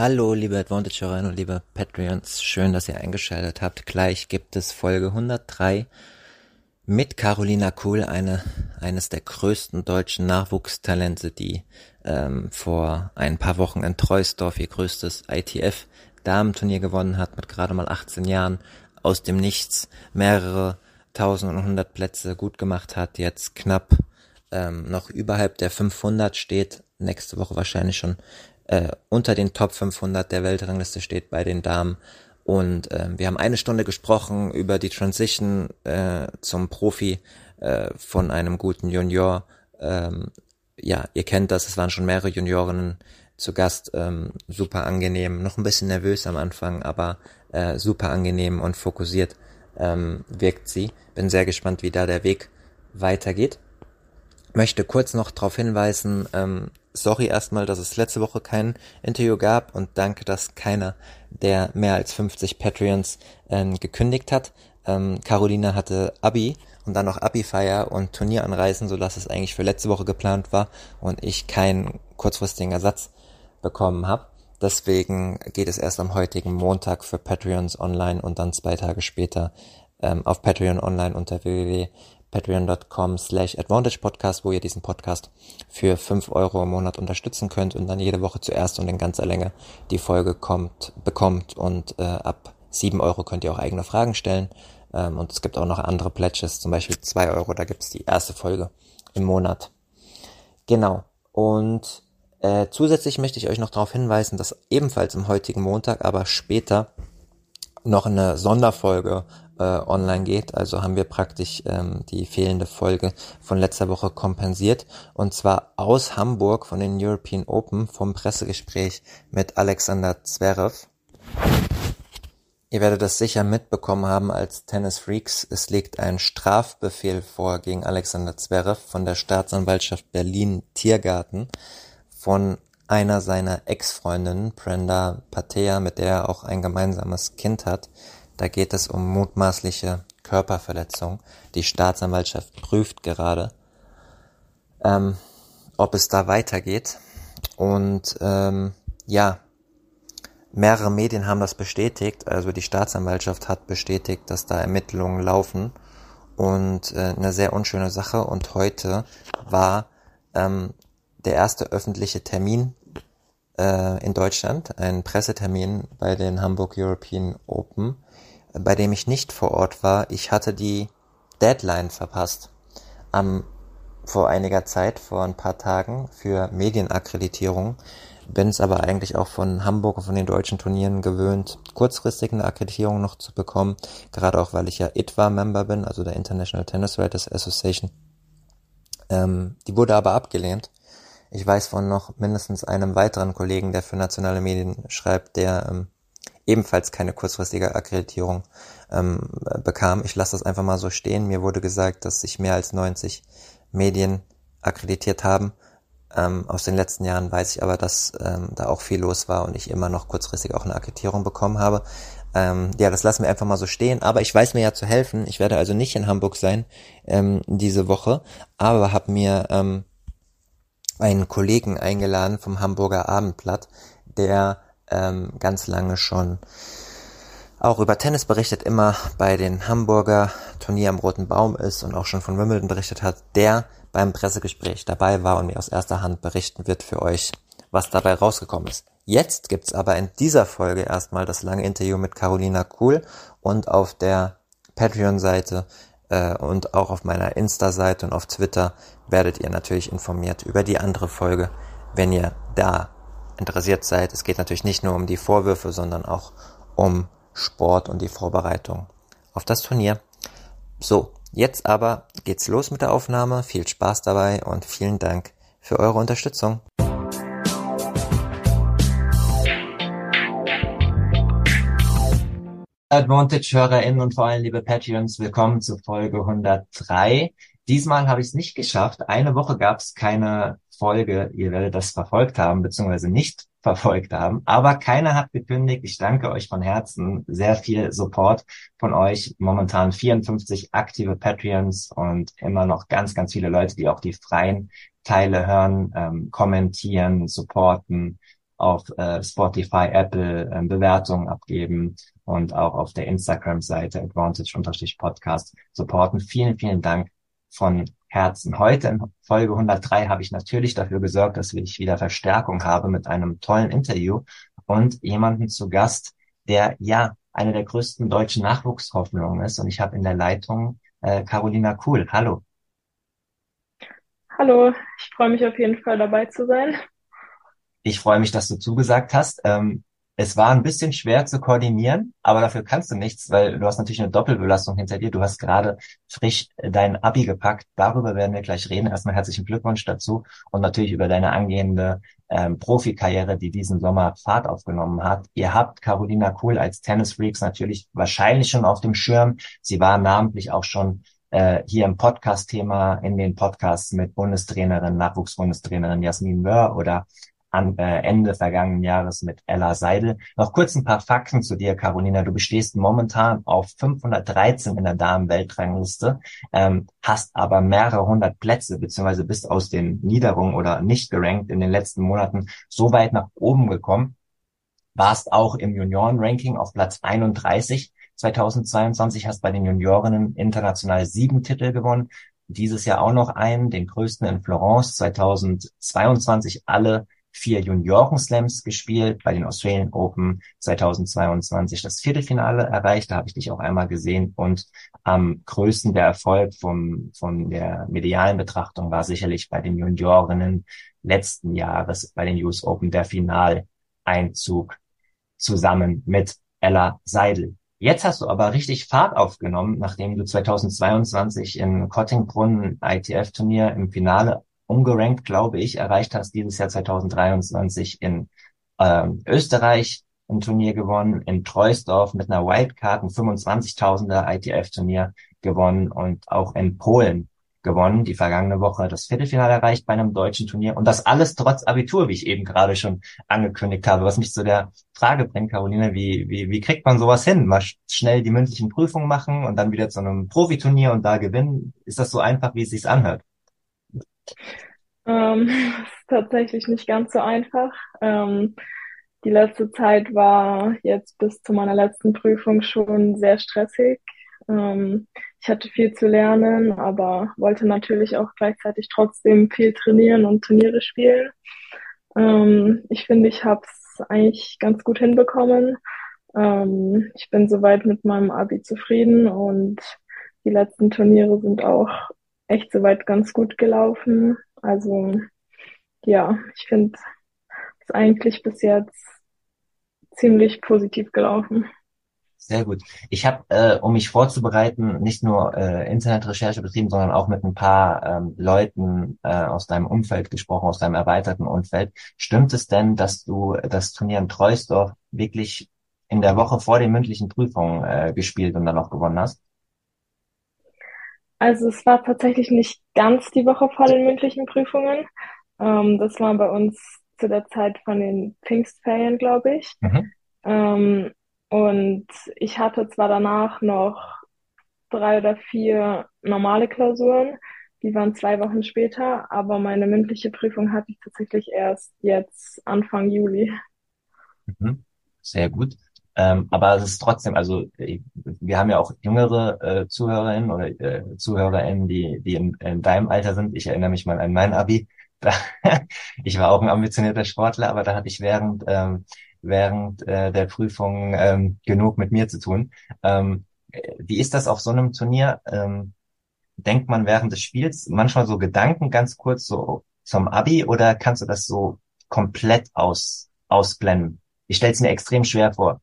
Hallo, liebe Advantage-Hörerinnen und liebe Patreons. Schön, dass ihr eingeschaltet habt. Gleich gibt es Folge 103 mit Carolina Kuhl, eine, eines der größten deutschen Nachwuchstalente, die ähm, vor ein paar Wochen in Treusdorf ihr größtes ITF-Damenturnier gewonnen hat, mit gerade mal 18 Jahren, aus dem Nichts mehrere tausend und hundert Plätze gut gemacht hat, jetzt knapp ähm, noch überhalb der 500 steht, nächste Woche wahrscheinlich schon äh, unter den Top 500 der Weltrangliste steht bei den Damen. Und äh, wir haben eine Stunde gesprochen über die Transition äh, zum Profi äh, von einem guten Junior. Ähm, ja, ihr kennt das, es waren schon mehrere Juniorinnen zu Gast. Ähm, super angenehm, noch ein bisschen nervös am Anfang, aber äh, super angenehm und fokussiert ähm, wirkt sie. Bin sehr gespannt, wie da der Weg weitergeht. Möchte kurz noch darauf hinweisen, ähm, sorry erstmal, dass es letzte Woche kein Interview gab und danke, dass keiner der mehr als 50 Patreons ähm, gekündigt hat. Ähm, Carolina hatte Abi und dann noch Abi-Feier und Turnieranreisen, sodass es eigentlich für letzte Woche geplant war und ich keinen kurzfristigen Ersatz bekommen habe. Deswegen geht es erst am heutigen Montag für Patreons online und dann zwei Tage später ähm, auf Patreon online unter www patreon.com slash advantage podcast, wo ihr diesen Podcast für fünf Euro im Monat unterstützen könnt und dann jede Woche zuerst und in ganzer Länge die Folge kommt, bekommt und äh, ab sieben Euro könnt ihr auch eigene Fragen stellen. Ähm, und es gibt auch noch andere Pledges, zum Beispiel zwei Euro, da gibt's die erste Folge im Monat. Genau. Und äh, zusätzlich möchte ich euch noch darauf hinweisen, dass ebenfalls am heutigen Montag, aber später noch eine Sonderfolge äh, online geht. Also haben wir praktisch ähm, die fehlende Folge von letzter Woche kompensiert. Und zwar aus Hamburg von den European Open vom Pressegespräch mit Alexander Zverev. Ihr werdet das sicher mitbekommen haben als Tennis Freaks. Es liegt ein Strafbefehl vor gegen Alexander Zverev von der Staatsanwaltschaft Berlin Tiergarten von einer seiner Ex-Freundinnen, Brenda Patea, mit der er auch ein gemeinsames Kind hat. Da geht es um mutmaßliche Körperverletzung. Die Staatsanwaltschaft prüft gerade, ähm, ob es da weitergeht. Und ähm, ja, mehrere Medien haben das bestätigt. Also die Staatsanwaltschaft hat bestätigt, dass da Ermittlungen laufen. Und äh, eine sehr unschöne Sache. Und heute war ähm, der erste öffentliche Termin äh, in Deutschland, ein Pressetermin bei den Hamburg European Open bei dem ich nicht vor Ort war. Ich hatte die Deadline verpasst. Am, vor einiger Zeit, vor ein paar Tagen für Medienakkreditierung. Bin es aber eigentlich auch von Hamburg und von den deutschen Turnieren gewöhnt, kurzfristig eine Akkreditierung noch zu bekommen. Gerade auch, weil ich ja ITWA-Member bin, also der International Tennis Writers Association. Ähm, die wurde aber abgelehnt. Ich weiß von noch mindestens einem weiteren Kollegen, der für nationale Medien schreibt, der ähm, ebenfalls keine kurzfristige Akkreditierung ähm, bekam. Ich lasse das einfach mal so stehen. Mir wurde gesagt, dass sich mehr als 90 Medien akkreditiert haben. Ähm, aus den letzten Jahren weiß ich aber, dass ähm, da auch viel los war und ich immer noch kurzfristig auch eine Akkreditierung bekommen habe. Ähm, ja, das lassen wir einfach mal so stehen. Aber ich weiß mir ja zu helfen. Ich werde also nicht in Hamburg sein ähm, diese Woche, aber habe mir ähm, einen Kollegen eingeladen vom Hamburger Abendblatt, der ähm, ganz lange schon auch über Tennis berichtet, immer bei den Hamburger Turnier am Roten Baum ist und auch schon von Wimbledon berichtet hat, der beim Pressegespräch dabei war und mir aus erster Hand berichten wird für euch, was dabei rausgekommen ist. Jetzt gibt's aber in dieser Folge erstmal das lange Interview mit Carolina Kuhl und auf der Patreon-Seite äh, und auch auf meiner Insta-Seite und auf Twitter werdet ihr natürlich informiert über die andere Folge, wenn ihr da interessiert seid. Es geht natürlich nicht nur um die Vorwürfe, sondern auch um Sport und die Vorbereitung auf das Turnier. So, jetzt aber geht's los mit der Aufnahme. Viel Spaß dabei und vielen Dank für eure Unterstützung. Advantage-HörerInnen und vor allem liebe Patreons, willkommen zu Folge 103. Diesmal habe ich es nicht geschafft. Eine Woche gab es keine Folge. Ihr werdet das verfolgt haben, beziehungsweise nicht verfolgt haben. Aber keiner hat gekündigt. Ich danke euch von Herzen. Sehr viel Support von euch. Momentan 54 aktive Patreons und immer noch ganz, ganz viele Leute, die auch die freien Teile hören, ähm, kommentieren, supporten auf äh, Spotify, Apple äh, Bewertungen abgeben und auch auf der Instagram-Seite Advantage-Podcast supporten. Vielen, vielen Dank von Herzen. Heute in Folge 103 habe ich natürlich dafür gesorgt, dass ich wieder Verstärkung habe mit einem tollen Interview und jemanden zu Gast, der ja eine der größten deutschen Nachwuchshoffnungen ist. Und ich habe in der Leitung äh, Carolina Kuhl. Hallo. Hallo, ich freue mich auf jeden Fall dabei zu sein. Ich freue mich, dass du zugesagt hast. Ähm, es war ein bisschen schwer zu koordinieren, aber dafür kannst du nichts, weil du hast natürlich eine Doppelbelastung hinter dir. Du hast gerade frisch dein Abi gepackt. Darüber werden wir gleich reden. Erstmal herzlichen Glückwunsch dazu und natürlich über deine angehende ähm, Profikarriere, die diesen Sommer Fahrt aufgenommen hat. Ihr habt Carolina Kohl als Tennis Freaks natürlich wahrscheinlich schon auf dem Schirm. Sie war namentlich auch schon äh, hier im Podcast-Thema in den Podcasts mit Bundestrainerin, Nachwuchsbundestrainerin Jasmin Möhr oder an, äh, Ende vergangenen Jahres mit Ella Seidel. Noch kurz ein paar Fakten zu dir, Carolina. Du bestehst momentan auf 513 in der Damen-Weltrangliste, ähm, hast aber mehrere hundert Plätze, beziehungsweise bist aus den Niederungen oder nicht gerankt in den letzten Monaten so weit nach oben gekommen. Warst auch im Junioren-Ranking auf Platz 31 2022, hast bei den Juniorinnen international sieben Titel gewonnen, dieses Jahr auch noch einen, den größten in Florence, 2022 alle vier Junioren-Slams gespielt, bei den Australian Open 2022 das Viertelfinale erreicht, da habe ich dich auch einmal gesehen und am größten der Erfolg vom, von der medialen Betrachtung war sicherlich bei den Juniorinnen letzten Jahres bei den US Open der Finaleinzug zusammen mit Ella Seidel. Jetzt hast du aber richtig Fahrt aufgenommen, nachdem du 2022 in Kottingbrunn ITF-Turnier im Finale ungerankt, glaube ich, erreicht hast, dieses Jahr 2023 in ähm, Österreich ein Turnier gewonnen, in Treusdorf mit einer Wildcard ein 25.000er ITF-Turnier gewonnen und auch in Polen gewonnen, die vergangene Woche das Viertelfinale erreicht bei einem deutschen Turnier und das alles trotz Abitur, wie ich eben gerade schon angekündigt habe, was mich zu der Frage bringt, Caroline, wie, wie, wie kriegt man sowas hin? Mal schnell die mündlichen Prüfungen machen und dann wieder zu einem Profiturnier und da gewinnen. Ist das so einfach, wie es sich anhört? Ähm, ist tatsächlich nicht ganz so einfach. Ähm, die letzte Zeit war jetzt bis zu meiner letzten Prüfung schon sehr stressig. Ähm, ich hatte viel zu lernen, aber wollte natürlich auch gleichzeitig trotzdem viel trainieren und Turniere spielen. Ähm, ich finde, ich habe es eigentlich ganz gut hinbekommen. Ähm, ich bin soweit mit meinem Abi zufrieden und die letzten Turniere sind auch echt soweit ganz gut gelaufen. Also ja, ich finde es eigentlich bis jetzt ziemlich positiv gelaufen. Sehr gut. Ich habe, äh, um mich vorzubereiten, nicht nur äh, Internetrecherche betrieben, sondern auch mit ein paar ähm, Leuten äh, aus deinem Umfeld gesprochen, aus deinem erweiterten Umfeld. Stimmt es denn, dass du das Turnier in Treusdorf wirklich in der Woche vor den mündlichen Prüfungen äh, gespielt und dann auch gewonnen hast? Also es war tatsächlich nicht ganz die Woche vor den mündlichen Prüfungen. Ähm, das war bei uns zu der Zeit von den Pfingstferien, glaube ich. Mhm. Ähm, und ich hatte zwar danach noch drei oder vier normale Klausuren, die waren zwei Wochen später, aber meine mündliche Prüfung hatte ich tatsächlich erst jetzt Anfang Juli. Mhm. Sehr gut. Ähm, aber es ist trotzdem, also wir haben ja auch jüngere äh, Zuhörerinnen oder äh, ZuhörerInnen, die, die in, in deinem Alter sind. Ich erinnere mich mal an mein Abi. Da, ich war auch ein ambitionierter Sportler, aber da hatte ich während, ähm, während äh, der Prüfung ähm, genug mit mir zu tun. Ähm, wie ist das auf so einem Turnier? Ähm, denkt man während des Spiels manchmal so Gedanken ganz kurz so zum Abi oder kannst du das so komplett aus, ausblenden? Ich stelle es mir extrem schwer vor.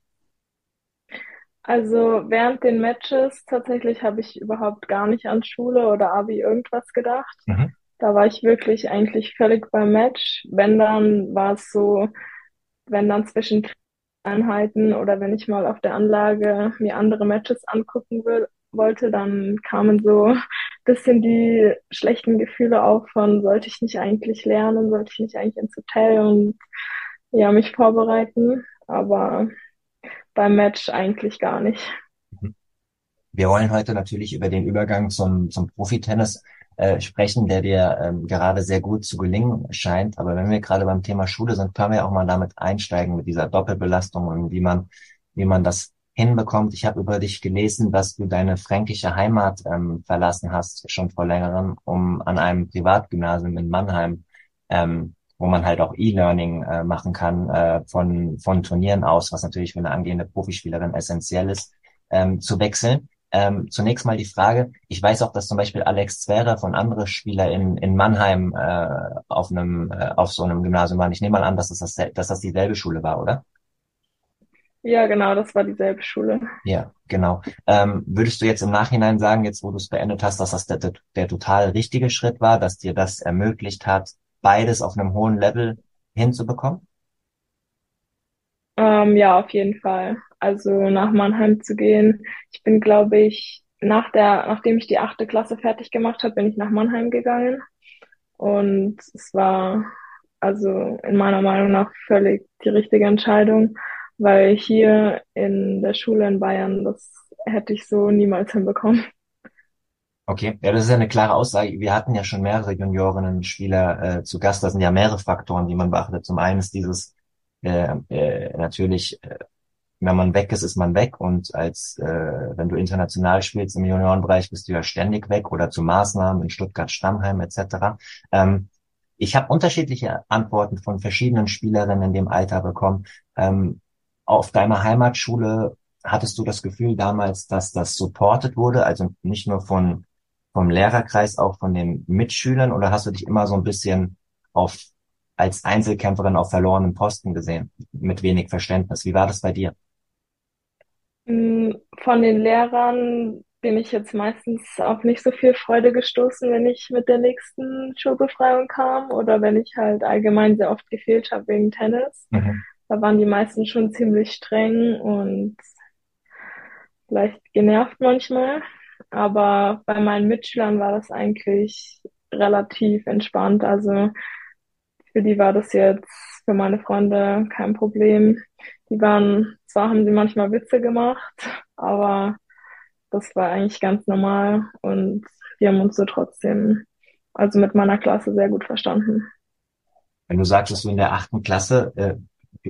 Also während den Matches tatsächlich habe ich überhaupt gar nicht an Schule oder Abi irgendwas gedacht. Mhm. Da war ich wirklich eigentlich völlig beim Match. Wenn dann war es so, wenn dann zwischen Trainingseinheiten oder wenn ich mal auf der Anlage mir andere Matches angucken will, wollte, dann kamen so ein bisschen die schlechten Gefühle auf von, sollte ich nicht eigentlich lernen, sollte ich nicht eigentlich ins Hotel und ja, mich vorbereiten. Aber beim Match eigentlich gar nicht. Wir wollen heute natürlich über den Übergang zum, zum Profitennis äh, sprechen, der dir ähm, gerade sehr gut zu gelingen scheint. Aber wenn wir gerade beim Thema Schule sind, können wir auch mal damit einsteigen mit dieser Doppelbelastung und wie man, wie man das hinbekommt. Ich habe über dich gelesen, dass du deine fränkische Heimat ähm, verlassen hast, schon vor längerem, um an einem Privatgymnasium in Mannheim, ähm, wo man halt auch E-Learning äh, machen kann äh, von, von Turnieren aus, was natürlich für eine angehende Profispielerin essentiell ist, ähm, zu wechseln. Ähm, zunächst mal die Frage, ich weiß auch, dass zum Beispiel Alex Zverev und andere Spieler in, in Mannheim äh, auf einem äh, auf so einem Gymnasium waren. Ich nehme mal an, dass das, dass das dieselbe Schule war, oder? Ja, genau, das war dieselbe Schule. Ja, genau. Ähm, würdest du jetzt im Nachhinein sagen, jetzt wo du es beendet hast, dass das der, der, der total richtige Schritt war, dass dir das ermöglicht hat, beides auf einem hohen Level hinzubekommen? Ähm, ja, auf jeden Fall. Also nach Mannheim zu gehen. Ich bin, glaube ich, nach der, nachdem ich die achte Klasse fertig gemacht habe, bin ich nach Mannheim gegangen. Und es war also in meiner Meinung nach völlig die richtige Entscheidung, weil hier in der Schule in Bayern, das hätte ich so niemals hinbekommen. Okay, ja, das ist ja eine klare Aussage. Wir hatten ja schon mehrere Juniorinnen-Spieler äh, zu Gast. Das sind ja mehrere Faktoren, die man beachtet. Zum einen ist dieses äh, äh, natürlich, äh, wenn man weg ist, ist man weg. Und als äh, wenn du international spielst im Juniorenbereich, bist du ja ständig weg oder zu Maßnahmen in Stuttgart, Stammheim etc. Ähm, ich habe unterschiedliche Antworten von verschiedenen Spielerinnen in dem Alter bekommen. Ähm, auf deiner Heimatschule hattest du das Gefühl damals, dass das supported wurde, also nicht nur von vom Lehrerkreis, auch von den Mitschülern, oder hast du dich immer so ein bisschen auf als Einzelkämpferin auf verlorenen Posten gesehen, mit wenig Verständnis? Wie war das bei dir? Mm, von den Lehrern bin ich jetzt meistens auf nicht so viel Freude gestoßen, wenn ich mit der nächsten Schulbefreiung kam oder wenn ich halt allgemein sehr oft gefehlt habe wegen Tennis. Mhm. Da waren die meisten schon ziemlich streng und vielleicht genervt manchmal. Aber bei meinen Mitschülern war das eigentlich relativ entspannt. Also für die war das jetzt für meine Freunde kein Problem. Die waren, zwar haben sie manchmal Witze gemacht, aber das war eigentlich ganz normal und wir haben uns so trotzdem, also mit meiner Klasse sehr gut verstanden. Wenn du sagst, dass du in der achten Klasse, äh,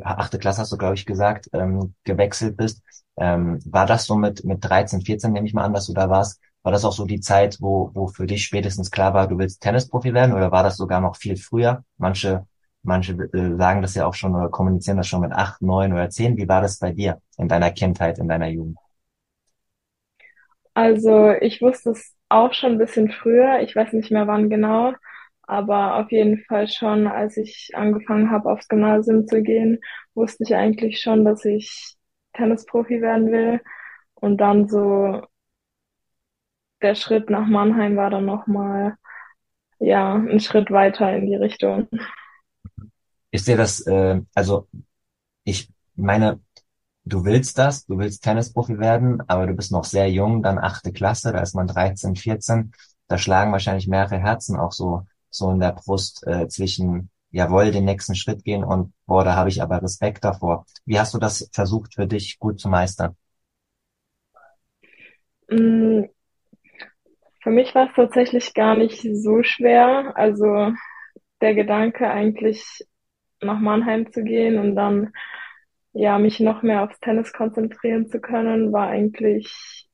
achte Klasse hast du, glaube ich, gesagt, ähm, gewechselt bist, ähm, war das so mit, mit 13, 14, nehme ich mal an, dass du da warst, war das auch so die Zeit, wo, wo für dich spätestens klar war, du willst Tennisprofi werden oder war das sogar noch viel früher? Manche, manche äh, sagen das ja auch schon oder kommunizieren das schon mit acht, neun oder zehn. Wie war das bei dir in deiner Kindheit, in deiner Jugend? Also ich wusste es auch schon ein bisschen früher. Ich weiß nicht mehr wann genau, aber auf jeden Fall schon, als ich angefangen habe, aufs Gymnasium zu gehen, wusste ich eigentlich schon, dass ich Tennisprofi werden will. Und dann so der Schritt nach Mannheim war dann nochmal, ja, ein Schritt weiter in die Richtung. Ist dir das, äh, also ich meine, du willst das, du willst Tennisprofi werden, aber du bist noch sehr jung, dann achte Klasse, da ist man 13, 14, da schlagen wahrscheinlich mehrere Herzen auch so, so in der Brust äh, zwischen, jawohl, den nächsten Schritt gehen und, boah, da habe ich aber Respekt davor. Wie hast du das versucht für dich gut zu meistern? Mm, für mich war es tatsächlich gar nicht so schwer. Also der Gedanke eigentlich nach Mannheim zu gehen und dann ja, mich noch mehr aufs Tennis konzentrieren zu können, war eigentlich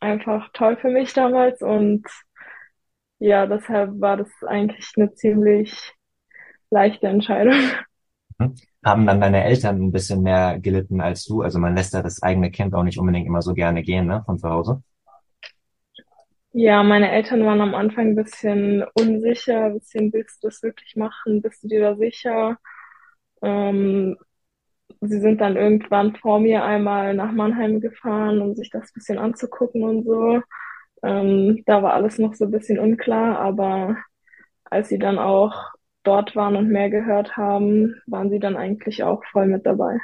einfach toll für mich damals und ja, deshalb war das eigentlich eine ziemlich leichte Entscheidung. Mhm. Haben dann deine Eltern ein bisschen mehr gelitten als du? Also man lässt ja das eigene Kind auch nicht unbedingt immer so gerne gehen, ne, von zu Hause. Ja, meine Eltern waren am Anfang ein bisschen unsicher, ein bisschen, willst du das wirklich machen? Bist du dir da sicher? Ähm, sie sind dann irgendwann vor mir einmal nach Mannheim gefahren, um sich das bisschen anzugucken und so. Ähm, da war alles noch so ein bisschen unklar, aber als sie dann auch dort waren und mehr gehört haben, waren sie dann eigentlich auch voll mit dabei.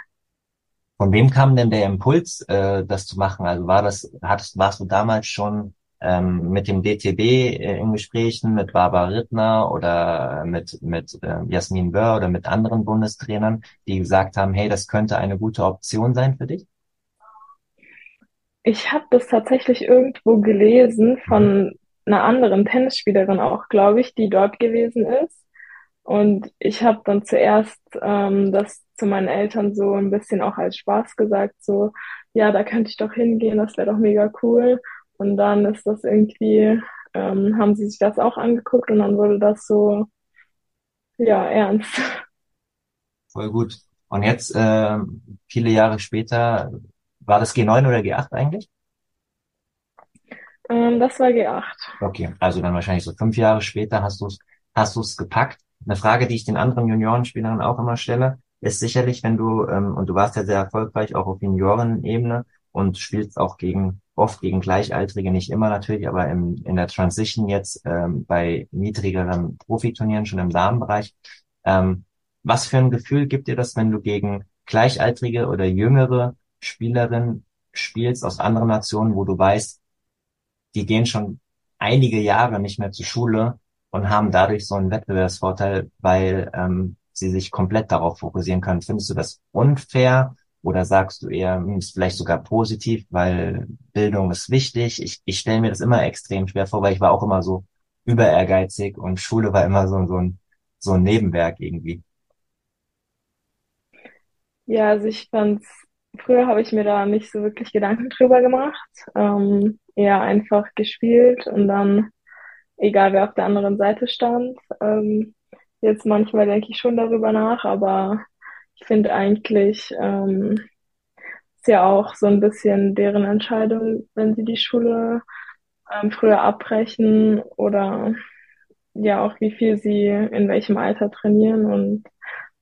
Von wem kam denn der Impuls, äh, das zu machen? Also war das, hattest, warst du damals schon ähm, mit dem DTB äh, in Gesprächen, mit Barbara Rittner oder mit, mit äh, Jasmin Böhr oder mit anderen Bundestrainern, die gesagt haben, hey, das könnte eine gute Option sein für dich? Ich habe das tatsächlich irgendwo gelesen von einer anderen Tennisspielerin auch, glaube ich, die dort gewesen ist. Und ich habe dann zuerst ähm, das zu meinen Eltern so ein bisschen auch als Spaß gesagt, so, ja, da könnte ich doch hingehen, das wäre doch mega cool. Und dann ist das irgendwie, ähm, haben sie sich das auch angeguckt und dann wurde das so, ja, ernst. Voll gut. Und jetzt, äh, viele Jahre später, war das G9 oder G8 eigentlich? Ähm, das war G8. Okay, also dann wahrscheinlich so fünf Jahre später hast du es hast du es gepackt. Eine Frage, die ich den anderen Juniorenspielern auch immer stelle, ist sicherlich, wenn du, ähm, und du warst ja sehr erfolgreich auch auf Juniorenebene und spielst auch gegen, oft gegen Gleichaltrige, nicht immer natürlich, aber im, in der Transition jetzt ähm, bei niedrigeren Profiturnieren, schon im Damenbereich. Ähm, was für ein Gefühl gibt dir das, wenn du gegen Gleichaltrige oder jüngere Spielerinnen spielst aus anderen Nationen, wo du weißt, die gehen schon einige Jahre nicht mehr zur Schule und haben dadurch so einen Wettbewerbsvorteil, weil ähm, sie sich komplett darauf fokussieren können. Findest du das unfair oder sagst du eher, hm, ist vielleicht sogar positiv, weil Bildung ist wichtig? Ich, ich stelle mir das immer extrem schwer vor, weil ich war auch immer so über ehrgeizig und Schule war immer so, so, ein, so ein Nebenwerk irgendwie. Ja, also ich fand's, früher habe ich mir da nicht so wirklich Gedanken drüber gemacht. Ähm, eher einfach gespielt und dann egal wer auf der anderen Seite stand. Ähm, jetzt manchmal denke ich schon darüber nach, aber ich finde eigentlich ähm, ist ja auch so ein bisschen deren Entscheidung, wenn sie die Schule ähm, früher abbrechen oder ja auch wie viel sie in welchem Alter trainieren und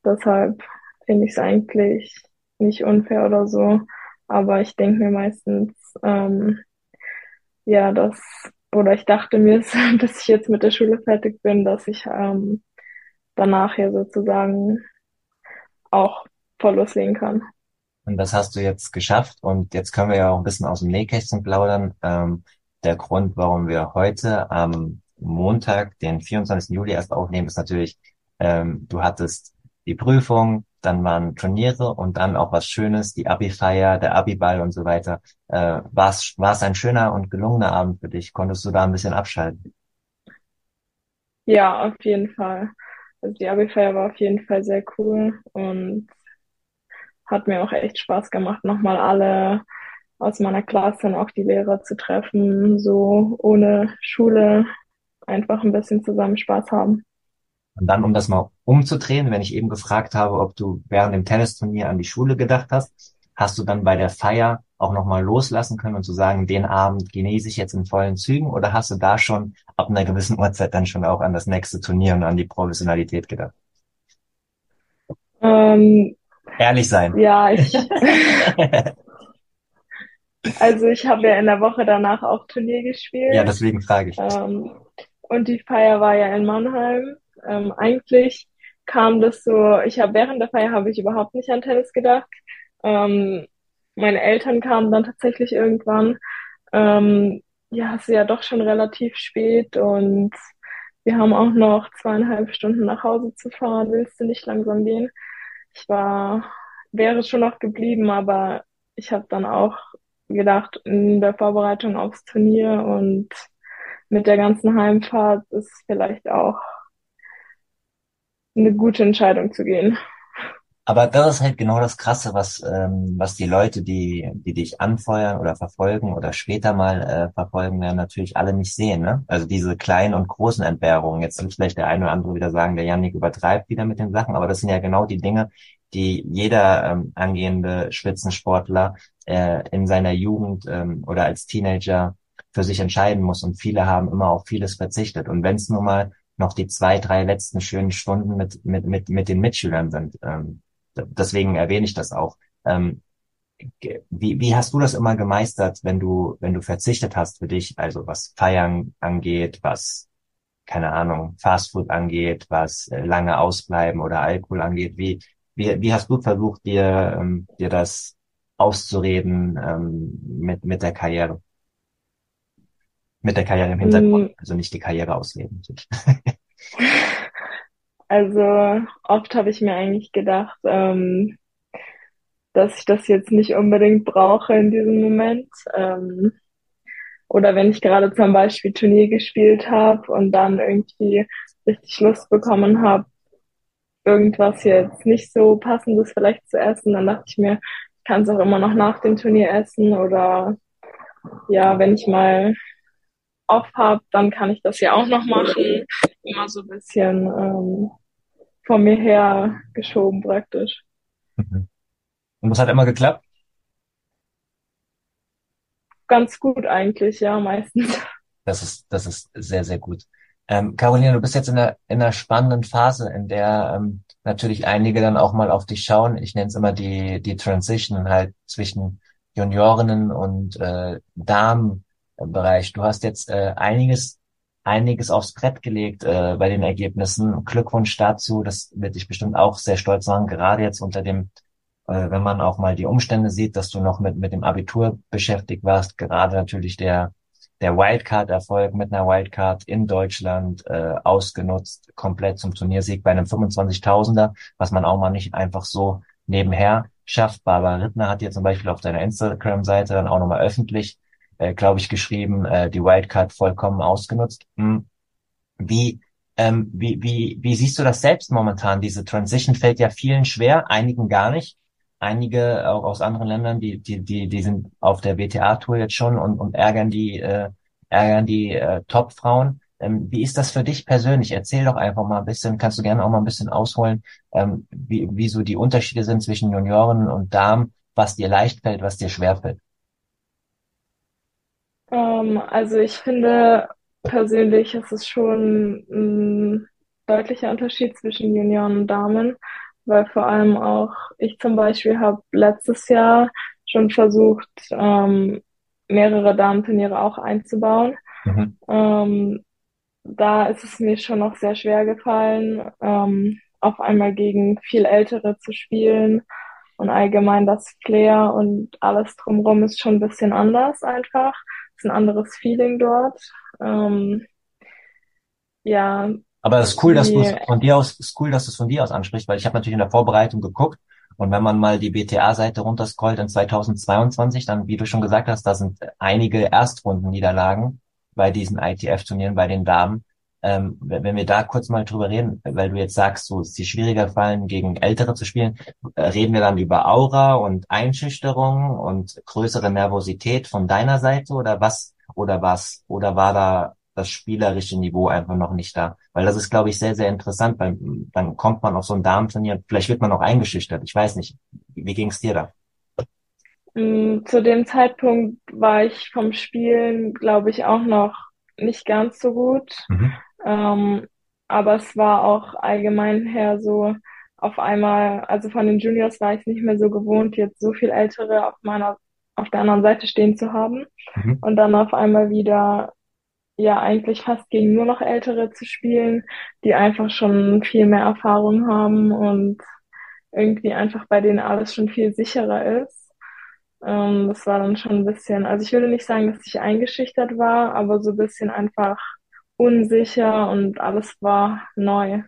deshalb finde ich es eigentlich nicht unfair oder so. Aber ich denke mir meistens, ähm, ja, dass oder ich dachte mir, dass ich jetzt mit der Schule fertig bin, dass ich ähm, danach ja sozusagen auch voll loslegen kann. Und das hast du jetzt geschafft und jetzt können wir ja auch ein bisschen aus dem Nähkästchen plaudern. Ähm, der Grund, warum wir heute am Montag, den 24. Juli erst aufnehmen, ist natürlich, ähm, du hattest die Prüfung, dann waren Turniere und dann auch was Schönes, die Abi-Feier, der Abi-Ball und so weiter. Äh, war es ein schöner und gelungener Abend für dich? Konntest du da ein bisschen abschalten? Ja, auf jeden Fall. Also die Abi-Feier war auf jeden Fall sehr cool und hat mir auch echt Spaß gemacht, nochmal alle aus meiner Klasse und auch die Lehrer zu treffen, so ohne Schule einfach ein bisschen zusammen Spaß haben. Und dann, um das mal umzudrehen, wenn ich eben gefragt habe, ob du während dem Tennisturnier an die Schule gedacht hast, hast du dann bei der Feier auch nochmal loslassen können und zu sagen, den Abend genieße ich jetzt in vollen Zügen oder hast du da schon ab einer gewissen Uhrzeit dann schon auch an das nächste Turnier und an die Professionalität gedacht? Ähm, Ehrlich sein. Ja, ich. also ich habe ja in der Woche danach auch Turnier gespielt. Ja, deswegen frage ich. Ähm, und die Feier war ja in Mannheim. Ähm, eigentlich kam das so, ich habe während der Feier habe ich überhaupt nicht an Tennis gedacht. Ähm, meine Eltern kamen dann tatsächlich irgendwann. Ähm, ja, es ist ja doch schon relativ spät und wir haben auch noch zweieinhalb Stunden nach Hause zu fahren. Willst du nicht langsam gehen? Ich war, wäre schon noch geblieben, aber ich habe dann auch gedacht, in der Vorbereitung aufs Turnier und mit der ganzen Heimfahrt ist vielleicht auch eine gute Entscheidung zu gehen. Aber das ist halt genau das Krasse, was, ähm, was die Leute, die, die dich anfeuern oder verfolgen oder später mal äh, verfolgen werden, natürlich alle nicht sehen. Ne? Also diese kleinen und großen Entbehrungen. Jetzt wird vielleicht der eine oder andere wieder sagen, der Yannick übertreibt wieder mit den Sachen, aber das sind ja genau die Dinge, die jeder ähm, angehende Spitzensportler äh, in seiner Jugend ähm, oder als Teenager für sich entscheiden muss. Und viele haben immer auf vieles verzichtet. Und wenn es nur mal noch die zwei, drei letzten schönen Stunden mit, mit, mit, mit den Mitschülern sind. Ähm, deswegen erwähne ich das auch. Ähm, wie, wie hast du das immer gemeistert, wenn du, wenn du verzichtet hast für dich, also was Feiern angeht, was, keine Ahnung, Fastfood angeht, was äh, lange ausbleiben oder Alkohol angeht? Wie, wie, wie hast du versucht, dir, ähm, dir das auszureden ähm, mit, mit der Karriere? Mit der Karriere im Hintergrund, mm. also nicht die Karriere ausreden. also oft habe ich mir eigentlich gedacht, ähm, dass ich das jetzt nicht unbedingt brauche in diesem Moment. Ähm, oder wenn ich gerade zum Beispiel Turnier gespielt habe und dann irgendwie richtig Lust bekommen habe, irgendwas jetzt nicht so passendes vielleicht zu essen, dann dachte ich mir, ich kann es auch immer noch nach dem Turnier essen oder ja, wenn ich mal off habe, dann kann ich das ja auch noch machen. Immer so ein bisschen ähm, vor mir her geschoben praktisch. Mhm. Und das hat immer geklappt? Ganz gut eigentlich, ja, meistens. Das ist, das ist sehr, sehr gut. Ähm, Carolina, du bist jetzt in einer, in einer spannenden Phase, in der ähm, natürlich einige dann auch mal auf dich schauen. Ich nenne es immer die, die Transition halt zwischen Juniorinnen und äh, Damenbereich. Du hast jetzt äh, einiges, einiges aufs Brett gelegt äh, bei den Ergebnissen. Glückwunsch dazu. Das wird dich bestimmt auch sehr stolz machen, gerade jetzt unter dem äh, wenn man auch mal die Umstände sieht, dass du noch mit, mit dem Abitur beschäftigt warst, gerade natürlich der, der Wildcard-Erfolg mit einer Wildcard in Deutschland äh, ausgenutzt, komplett zum Turniersieg bei einem 25.000er, was man auch mal nicht einfach so nebenher schafft. Barbara Rittner hat hier zum Beispiel auf seiner Instagram-Seite dann auch nochmal öffentlich, äh, glaube ich, geschrieben, äh, die Wildcard vollkommen ausgenutzt. Hm. Wie, ähm, wie, wie, wie siehst du das selbst momentan? Diese Transition fällt ja vielen schwer, einigen gar nicht einige auch aus anderen Ländern, die, die, die, die sind auf der WTA-Tour jetzt schon und, und ärgern die, äh, ärgern die äh, Top-Frauen. Ähm, wie ist das für dich persönlich? Erzähl doch einfach mal ein bisschen, kannst du gerne auch mal ein bisschen ausholen, ähm, wie, wie so die Unterschiede sind zwischen Junioren und Damen, was dir leicht fällt, was dir schwer fällt. Um, ähm, also ich finde persönlich ist es schon ein deutlicher Unterschied zwischen Junioren und Damen weil vor allem auch ich zum Beispiel habe letztes Jahr schon versucht, ähm, mehrere Damenturniere auch einzubauen. Mhm. Ähm, da ist es mir schon noch sehr schwer gefallen, ähm, auf einmal gegen viel Ältere zu spielen. Und allgemein das Flair und alles drumherum ist schon ein bisschen anders einfach. Ist ein anderes Feeling dort. Ähm, ja, aber es ist cool, dass du es von dir aus, ist cool, dass du es von dir aus ansprichst, weil ich habe natürlich in der Vorbereitung geguckt und wenn man mal die BTA-Seite runterscrollt in 2022, dann, wie du schon gesagt hast, da sind einige Erstrundenniederlagen bei diesen ITF-Turnieren, bei den Damen. Ähm, wenn wir da kurz mal drüber reden, weil du jetzt sagst, so ist die schwieriger fallen, gegen Ältere zu spielen, äh, reden wir dann über Aura und Einschüchterung und größere Nervosität von deiner Seite oder was, oder was, oder war da das spielerische Niveau einfach noch nicht da. Weil das ist, glaube ich, sehr, sehr interessant, weil dann kommt man auf so ein Damenturnier, vielleicht wird man auch eingeschüchtert, ich weiß nicht. Wie ging es dir da? Mm, zu dem Zeitpunkt war ich vom Spielen, glaube ich, auch noch nicht ganz so gut. Mhm. Ähm, aber es war auch allgemein her so, auf einmal, also von den Juniors war ich nicht mehr so gewohnt, jetzt so viel Ältere auf meiner, auf der anderen Seite stehen zu haben. Mhm. Und dann auf einmal wieder ja eigentlich fast gegen nur noch Ältere zu spielen, die einfach schon viel mehr Erfahrung haben und irgendwie einfach bei denen alles schon viel sicherer ist. Ähm, das war dann schon ein bisschen, also ich würde nicht sagen, dass ich eingeschüchtert war, aber so ein bisschen einfach unsicher und alles war neu.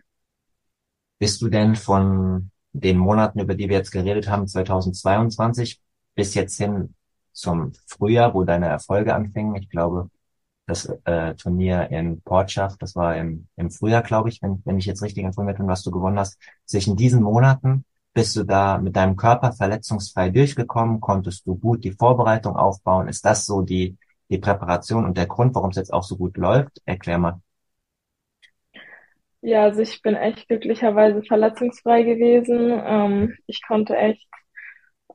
Bist du denn von den Monaten, über die wir jetzt geredet haben, 2022 bis jetzt hin zum Frühjahr, wo deine Erfolge anfingen? Ich glaube, das äh, Turnier in Portschaft, das war im, im Frühjahr, glaube ich, wenn, wenn ich jetzt richtig informiert bin, was du gewonnen hast. Zwischen diesen Monaten bist du da mit deinem Körper verletzungsfrei durchgekommen? Konntest du gut die Vorbereitung aufbauen? Ist das so die, die Präparation und der Grund, warum es jetzt auch so gut läuft? Erklär mal. Ja, also ich bin echt glücklicherweise verletzungsfrei gewesen. Ähm, ich konnte echt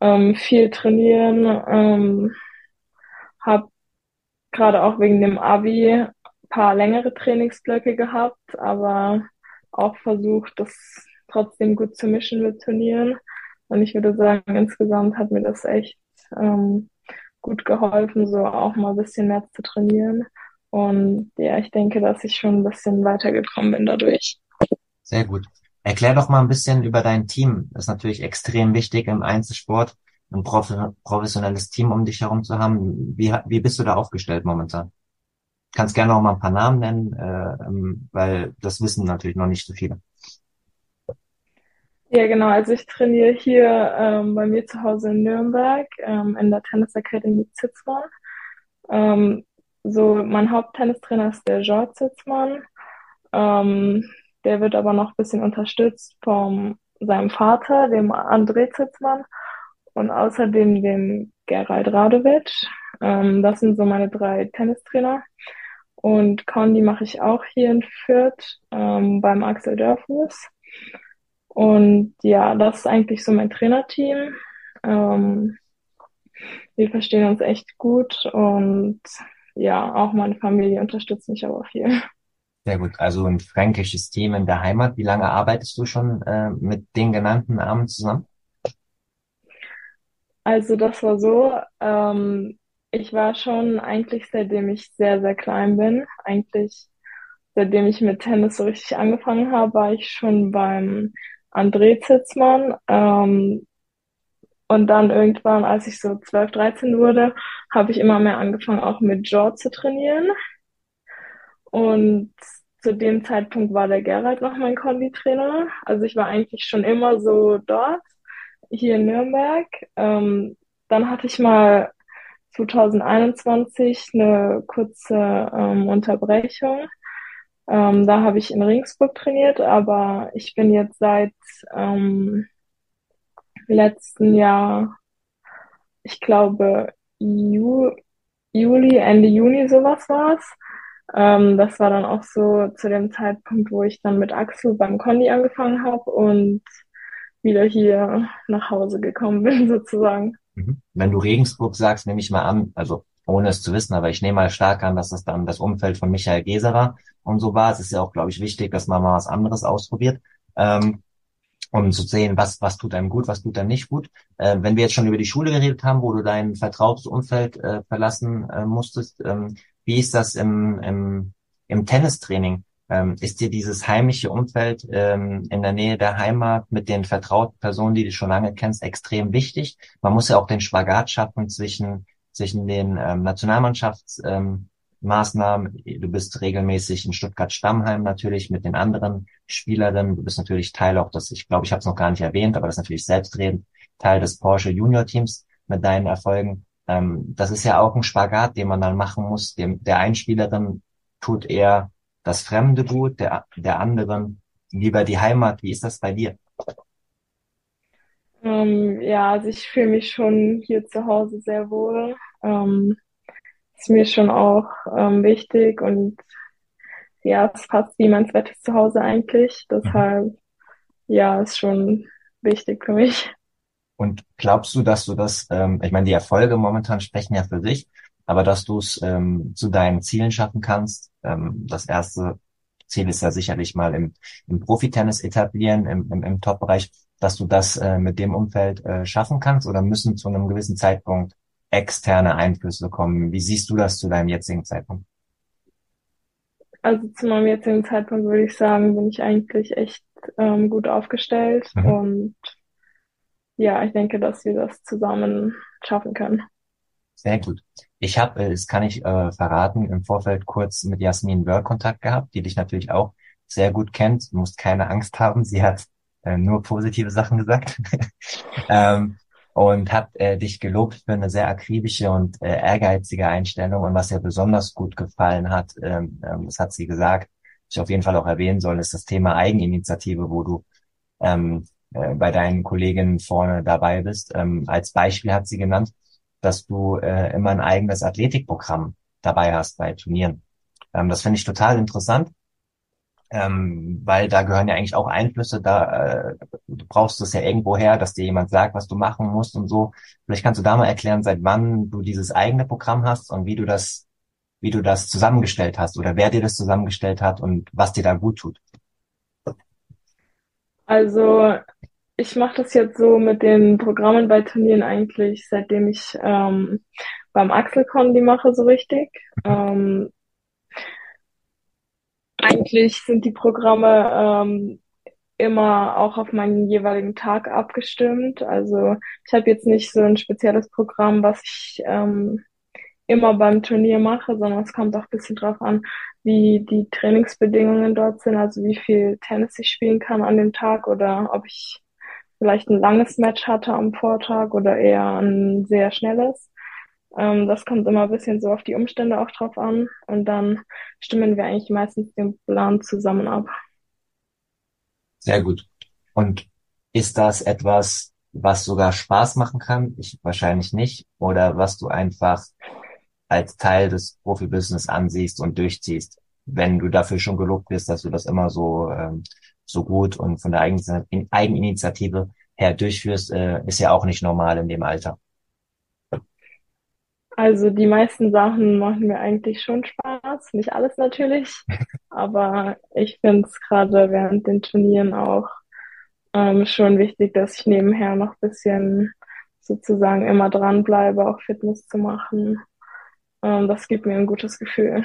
ähm, viel trainieren, ähm, habe gerade auch wegen dem Abi paar längere Trainingsblöcke gehabt, aber auch versucht, das trotzdem gut zu mischen mit Turnieren. Und ich würde sagen, insgesamt hat mir das echt ähm, gut geholfen, so auch mal ein bisschen mehr zu trainieren. Und ja, ich denke, dass ich schon ein bisschen weitergekommen bin dadurch. Sehr gut. Erklär doch mal ein bisschen über dein Team. Das ist natürlich extrem wichtig im Einzelsport. ein professionelles Team um dich herum zu haben. Wie, wie bist du da aufgestellt momentan? Kannst gerne auch mal ein paar Namen nennen, äh, ähm, weil das wissen natürlich noch nicht so viele. Ja, genau. Also ich trainiere hier ähm, bei mir zu Hause in Nürnberg ähm, in der Tennis Academy Zitzmann. Ähm, so mein Haupttennistrainer ist der George Zitzmann. Ähm, der wird aber noch ein bisschen unterstützt von seinem Vater, dem André Zitzmann und außerdem dem Gerald Radovic. Ähm, das sind so meine drei Tennistrainer. Und Condi mache ich auch hier in Fürth ähm, beim Axel Dörfus. Und ja, das ist eigentlich so mein Trainerteam. Ähm, wir verstehen uns echt gut und ja, auch meine Familie unterstützt mich aber viel. Sehr gut. Also ein fränkisches Team in der Heimat. Wie lange arbeitest du schon äh, mit den genannten Namen zusammen? Also das war so, ähm, ich war schon eigentlich seitdem ich sehr, sehr klein bin, eigentlich seitdem ich mit Tennis so richtig angefangen habe, war ich schon beim André Zitzmann. Ähm, und dann irgendwann, als ich so 12, 13 wurde, habe ich immer mehr angefangen, auch mit George zu trainieren. Und zu dem Zeitpunkt war der Gerald noch mein Konditrainer. Also ich war eigentlich schon immer so dort, hier in Nürnberg. Ähm, dann hatte ich mal 2021 eine kurze ähm, Unterbrechung ähm, da habe ich in Ringsburg trainiert, aber ich bin jetzt seit ähm, letzten Jahr, ich glaube, Ju Juli, Ende Juni sowas war's. Ähm, das war dann auch so zu dem Zeitpunkt, wo ich dann mit Axel beim Condi angefangen habe und wieder hier nach Hause gekommen bin, sozusagen. Mhm. Wenn du Regensburg sagst, nehme ich mal an, also ohne es zu wissen, aber ich nehme mal stark an, dass das dann das Umfeld von Michael Geserer und so war. Es ist ja auch, glaube ich, wichtig, dass man mal was anderes ausprobiert. Ähm, um zu sehen, was, was tut einem gut, was tut einem nicht gut. Äh, wenn wir jetzt schon über die Schule geredet haben, wo du dein vertrautes Umfeld äh, verlassen äh, musstest, ähm, wie ist das im, im, im Tennistraining? Ähm, ist dir dieses heimische Umfeld ähm, in der Nähe der Heimat mit den vertrauten Personen, die du schon lange kennst, extrem wichtig? Man muss ja auch den Spagat schaffen zwischen zwischen den ähm, Nationalmannschaftsmaßnahmen. Ähm, du bist regelmäßig in Stuttgart-Stammheim natürlich mit den anderen Spielerinnen. Du bist natürlich Teil auch des, ich glaube, ich habe es noch gar nicht erwähnt, aber das ist natürlich selbstredend, Teil des Porsche Junior Teams mit deinen Erfolgen. Ähm, das ist ja auch ein Spagat, den man dann machen muss. Dem, der einen Spielerin tut eher das Fremde gut, der, der anderen lieber die Heimat. Wie ist das bei dir? Ähm, ja, also ich fühle mich schon hier zu Hause sehr wohl. Ähm, ist mir schon auch ähm, wichtig und ja, es passt wie mein zweites Zuhause eigentlich. Deshalb, ja, ist schon wichtig für mich. Und glaubst du, dass du das, ähm, ich meine, die Erfolge momentan sprechen ja für sich, aber dass du es ähm, zu deinen Zielen schaffen kannst? Ähm, das erste Ziel ist ja sicherlich mal im, im Profitennis etablieren, im, im, im Top-Bereich dass du das äh, mit dem Umfeld äh, schaffen kannst oder müssen zu einem gewissen Zeitpunkt externe Einflüsse kommen? Wie siehst du das zu deinem jetzigen Zeitpunkt? Also zu meinem jetzigen Zeitpunkt würde ich sagen, bin ich eigentlich echt ähm, gut aufgestellt mhm. und ja, ich denke, dass wir das zusammen schaffen können. Sehr gut. Ich habe, äh, das kann ich äh, verraten, im Vorfeld kurz mit Jasmin Wörl Kontakt gehabt, die dich natürlich auch sehr gut kennt. Du musst keine Angst haben. Sie hat äh, nur positive Sachen gesagt. ähm, und hat äh, dich gelobt für eine sehr akribische und äh, ehrgeizige Einstellung. Und was ihr besonders gut gefallen hat, ähm, ähm, das hat sie gesagt, ich auf jeden Fall auch erwähnen soll, ist das Thema Eigeninitiative, wo du ähm, äh, bei deinen Kolleginnen vorne dabei bist. Ähm, als Beispiel hat sie genannt, dass du äh, immer ein eigenes Athletikprogramm dabei hast bei Turnieren. Ähm, das finde ich total interessant, ähm, weil da gehören ja eigentlich auch Einflüsse, da äh, du brauchst es ja irgendwo her, dass dir jemand sagt, was du machen musst und so. Vielleicht kannst du da mal erklären, seit wann du dieses eigene Programm hast und wie du das, wie du das zusammengestellt hast oder wer dir das zusammengestellt hat und was dir da gut tut. Also ich mache das jetzt so mit den Programmen bei Turnieren eigentlich, seitdem ich ähm, beim Axelcon die mache, so richtig. Mhm. Ähm, eigentlich sind die Programme ähm, immer auch auf meinen jeweiligen Tag abgestimmt. Also ich habe jetzt nicht so ein spezielles Programm, was ich ähm, immer beim Turnier mache, sondern es kommt auch ein bisschen drauf an, wie die Trainingsbedingungen dort sind, also wie viel Tennis ich spielen kann an dem Tag oder ob ich vielleicht ein langes Match hatte am Vortag oder eher ein sehr schnelles. Ähm, das kommt immer ein bisschen so auf die Umstände auch drauf an und dann stimmen wir eigentlich meistens den Plan zusammen ab. Sehr gut. Und ist das etwas, was sogar Spaß machen kann? Ich wahrscheinlich nicht. Oder was du einfach als Teil des Profibusiness ansiehst und durchziehst, wenn du dafür schon gelobt wirst, dass du das immer so ähm, so gut und von der Eigeninitiative her durchführst, äh, ist ja auch nicht normal in dem Alter. Also die meisten Sachen machen mir eigentlich schon Spaß, nicht alles natürlich, aber ich finde es gerade während den Turnieren auch ähm, schon wichtig, dass ich nebenher noch bisschen sozusagen immer dranbleibe, auch Fitness zu machen. Ähm, das gibt mir ein gutes Gefühl.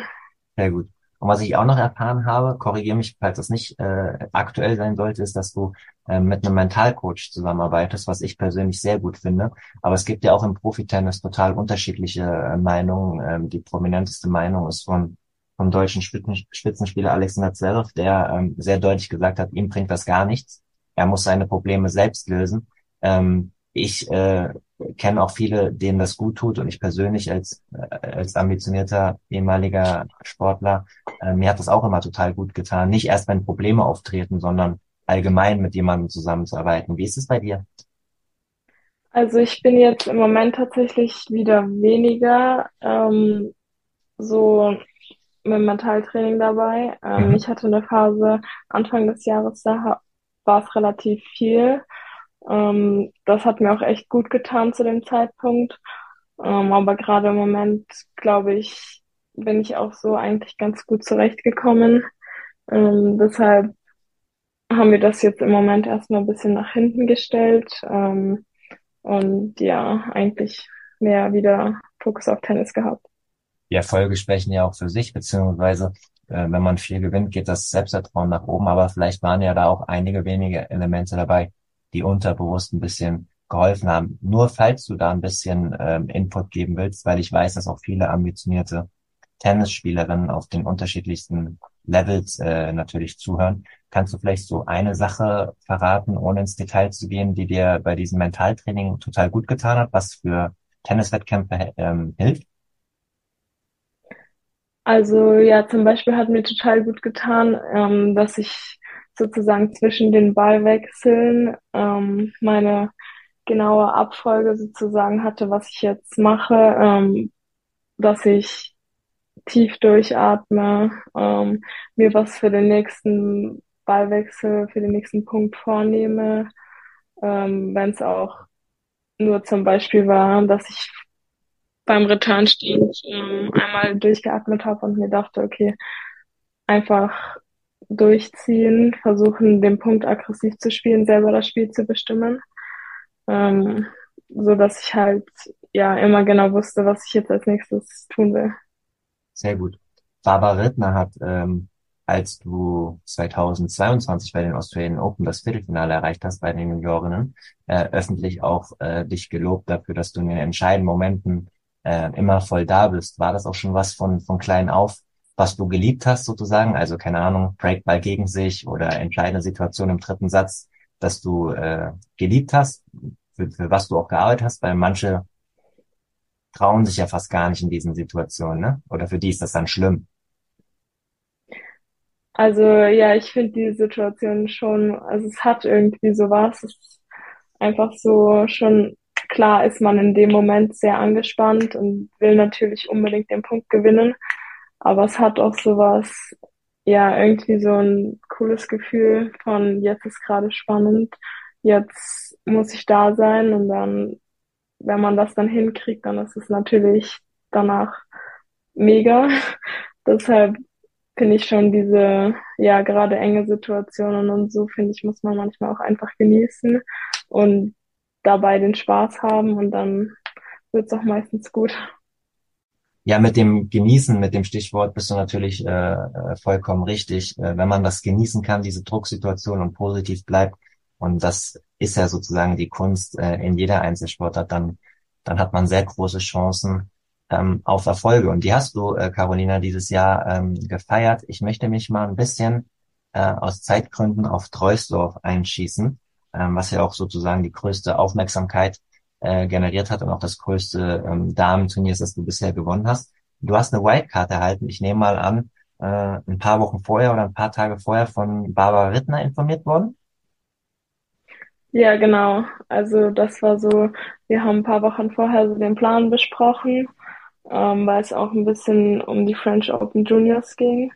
Sehr gut. Und was ich auch noch erfahren habe, korrigiere mich, falls das nicht äh, aktuell sein sollte, ist, dass du äh, mit einem Mentalcoach zusammenarbeitest, was ich persönlich sehr gut finde. Aber es gibt ja auch im Profitennis total unterschiedliche äh, Meinungen. Ähm, die prominenteste Meinung ist von vom deutschen Spitzen, Spitzenspieler Alexander Zverev, der ähm, sehr deutlich gesagt hat, ihm bringt das gar nichts. Er muss seine Probleme selbst lösen. Ähm, ich äh, kenne auch viele, denen das gut tut und ich persönlich als, äh, als ambitionierter ehemaliger Sportler, äh, mir hat das auch immer total gut getan. Nicht erst, wenn Probleme auftreten, sondern allgemein mit jemandem zusammenzuarbeiten. Wie ist es bei dir? Also ich bin jetzt im Moment tatsächlich wieder weniger ähm, so mit Mentaltraining dabei. Ähm, mhm. Ich hatte eine Phase Anfang des Jahres, da war es relativ viel. Ähm, das hat mir auch echt gut getan zu dem Zeitpunkt. Ähm, aber gerade im Moment, glaube ich, bin ich auch so eigentlich ganz gut zurechtgekommen. Ähm, deshalb haben wir das jetzt im Moment erstmal ein bisschen nach hinten gestellt. Ähm, und ja, eigentlich mehr wieder Fokus auf Tennis gehabt. Die Erfolge sprechen ja auch für sich, beziehungsweise äh, wenn man viel gewinnt, geht das Selbstvertrauen nach oben, aber vielleicht waren ja da auch einige wenige Elemente dabei, die unterbewusst ein bisschen geholfen haben. Nur falls du da ein bisschen ähm, Input geben willst, weil ich weiß, dass auch viele ambitionierte Tennisspielerinnen auf den unterschiedlichsten Levels äh, natürlich zuhören. Kannst du vielleicht so eine Sache verraten, ohne ins Detail zu gehen, die dir bei diesem Mentaltraining total gut getan hat, was für Tenniswettkämpfe ähm, hilft? Also ja, zum Beispiel hat mir total gut getan, ähm, dass ich sozusagen zwischen den Ballwechseln ähm, meine genaue Abfolge sozusagen hatte, was ich jetzt mache, ähm, dass ich tief durchatme, ähm, mir was für den nächsten Ballwechsel, für den nächsten Punkt vornehme, ähm, wenn es auch nur zum Beispiel war, dass ich beim Returnstand ähm, einmal durchgeatmet habe und mir dachte, okay, einfach durchziehen, versuchen, den Punkt aggressiv zu spielen, selber das Spiel zu bestimmen. Ähm, so dass ich halt ja immer genau wusste, was ich jetzt als nächstes tun will. Sehr gut. Barbara Rittner hat, ähm, als du 2022 bei den Australian Open das Viertelfinale erreicht hast bei den Juniorinnen, äh, öffentlich auch äh, dich gelobt dafür, dass du in den entscheidenden Momenten äh, immer voll da bist. War das auch schon was von, von klein auf, was du geliebt hast sozusagen? Also keine Ahnung, Breakball gegen sich oder entscheidende Situation im dritten Satz, dass du äh, geliebt hast, für, für was du auch gearbeitet hast, weil manche trauen sich ja fast gar nicht in diesen Situationen, ne? Oder für die ist das dann schlimm. Also ja, ich finde die Situation schon, also es hat irgendwie sowas. Es ist einfach so schon klar ist man in dem Moment sehr angespannt und will natürlich unbedingt den Punkt gewinnen. Aber es hat auch sowas, ja, irgendwie so ein cooles Gefühl von jetzt ist gerade spannend, jetzt muss ich da sein und dann, wenn man das dann hinkriegt, dann ist es natürlich danach mega. Deshalb finde ich schon diese, ja, gerade enge Situationen und so, finde ich, muss man manchmal auch einfach genießen und dabei den Spaß haben und dann wird es auch meistens gut. Ja, mit dem Genießen, mit dem Stichwort bist du natürlich äh, äh, vollkommen richtig. Äh, wenn man das genießen kann, diese Drucksituation und positiv bleibt, und das ist ja sozusagen die Kunst äh, in jeder Einzelsportart, dann, dann hat man sehr große Chancen ähm, auf Erfolge. Und die hast du, äh, Carolina, dieses Jahr ähm, gefeiert. Ich möchte mich mal ein bisschen äh, aus Zeitgründen auf Treusdorf einschießen, ähm, was ja auch sozusagen die größte Aufmerksamkeit äh, generiert hat und auch das größte ähm, Damenturnier ist, das du bisher gewonnen hast. Du hast eine Wildcard erhalten. Ich nehme mal an, äh, ein paar Wochen vorher oder ein paar Tage vorher von Barbara Rittner informiert worden. Ja, genau. Also das war so, wir haben ein paar Wochen vorher so den Plan besprochen, ähm, weil es auch ein bisschen um die French Open Juniors ging,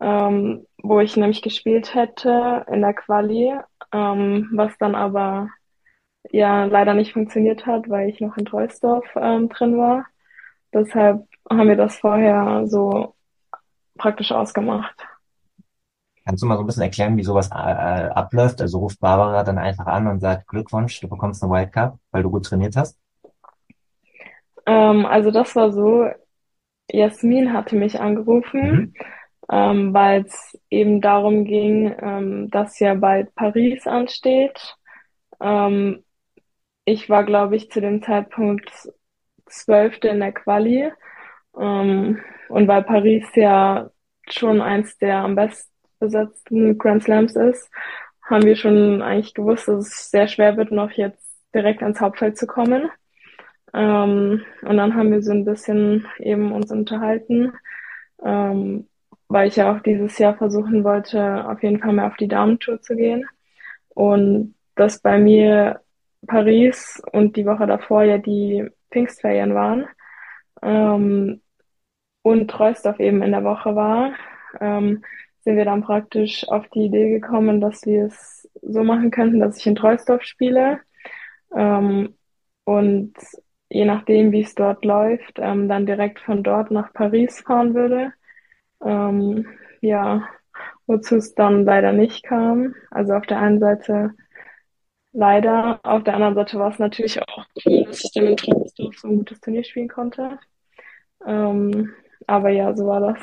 ähm, wo ich nämlich gespielt hätte in der Quali, ähm, was dann aber ja leider nicht funktioniert hat, weil ich noch in Treusdorf ähm, drin war. Deshalb haben wir das vorher so praktisch ausgemacht. Kannst du mal so ein bisschen erklären, wie sowas äh, äh, abläuft? Also ruft Barbara dann einfach an und sagt Glückwunsch, du bekommst eine Wildcard, weil du gut trainiert hast? Ähm, also das war so, Jasmin hatte mich angerufen, Mhm. ähm, weil es eben darum ging, ähm, dass ja bald Paris ansteht. Ähm, ich war, glaube ich, zu dem Zeitpunkt Zwölfte in der Quali. Ähm, und weil Paris ja schon eins der am besten besetzten Grand Slams ist, haben wir schon eigentlich gewusst, dass es sehr schwer wird, noch jetzt direkt ans Hauptfeld zu kommen. Ähm, und dann haben wir so ein bisschen eben uns unterhalten, ähm, weil ich ja auch dieses Jahr versuchen wollte, auf jeden Fall mehr auf die Damentour zu gehen. Und dass bei mir Paris und die Woche davor ja die Pfingstferien waren ähm, und Treusdorf eben in der Woche war, ähm, sind wir dann praktisch auf die Idee gekommen, dass wir es so machen könnten, dass ich in Treusdorf spiele ähm, und je nachdem, wie es dort läuft, ähm, dann direkt von dort nach Paris fahren würde. Ähm, ja, wozu es dann leider nicht kam. Also auf der einen Seite leider, auf der anderen Seite war es natürlich auch cool, dass ich dann in Troisdorf so ein gutes Turnier spielen konnte. Ähm, aber ja, so war das.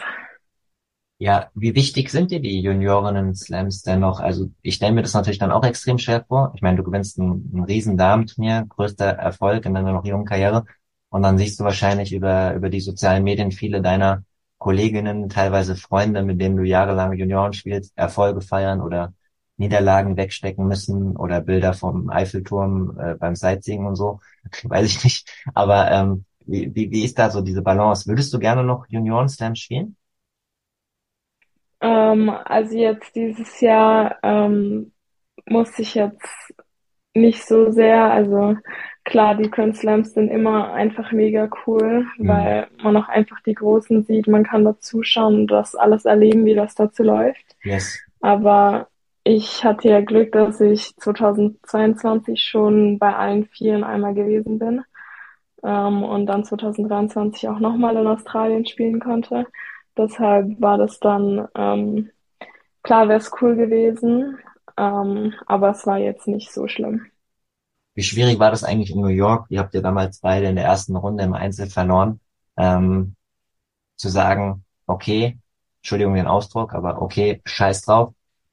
Ja, wie wichtig sind dir die Juniorinnen-Slams denn noch? Also ich stelle mir das natürlich dann auch extrem schwer vor. Ich meine, du gewinnst ein, ein riesen Damenturnier, größter Erfolg in deiner noch jungen Karriere. Und dann siehst du wahrscheinlich über, über die sozialen Medien viele deiner Kolleginnen, teilweise Freunde, mit denen du jahrelang Junioren spielst, Erfolge feiern oder Niederlagen wegstecken müssen oder Bilder vom Eiffelturm äh, beim Sightseeing und so. Weiß ich nicht. Aber ähm, wie, wie, wie ist da so diese Balance? Würdest du gerne noch Junioren-Slams spielen? Ähm, also jetzt dieses Jahr ähm, musste ich jetzt nicht so sehr. Also klar, die Grand Slams sind immer einfach mega cool, Mhm. weil man auch einfach die Großen sieht. Man kann da zuschauen und das alles erleben, wie das dazu läuft. Yes. Aber ich hatte ja Glück, dass ich 2022 schon bei allen Vieren einmal gewesen bin. Ähm, und dann 2023 auch nochmal in Australien spielen konnte. Deshalb war das dann, ähm, klar wäre es cool gewesen, ähm, aber es war jetzt nicht so schlimm. Wie schwierig war das eigentlich in New York? Ihr habt ja damals beide in der ersten Runde im Einzel verloren. Ähm, zu sagen, okay, Entschuldigung den Ausdruck, aber okay, scheiß drauf,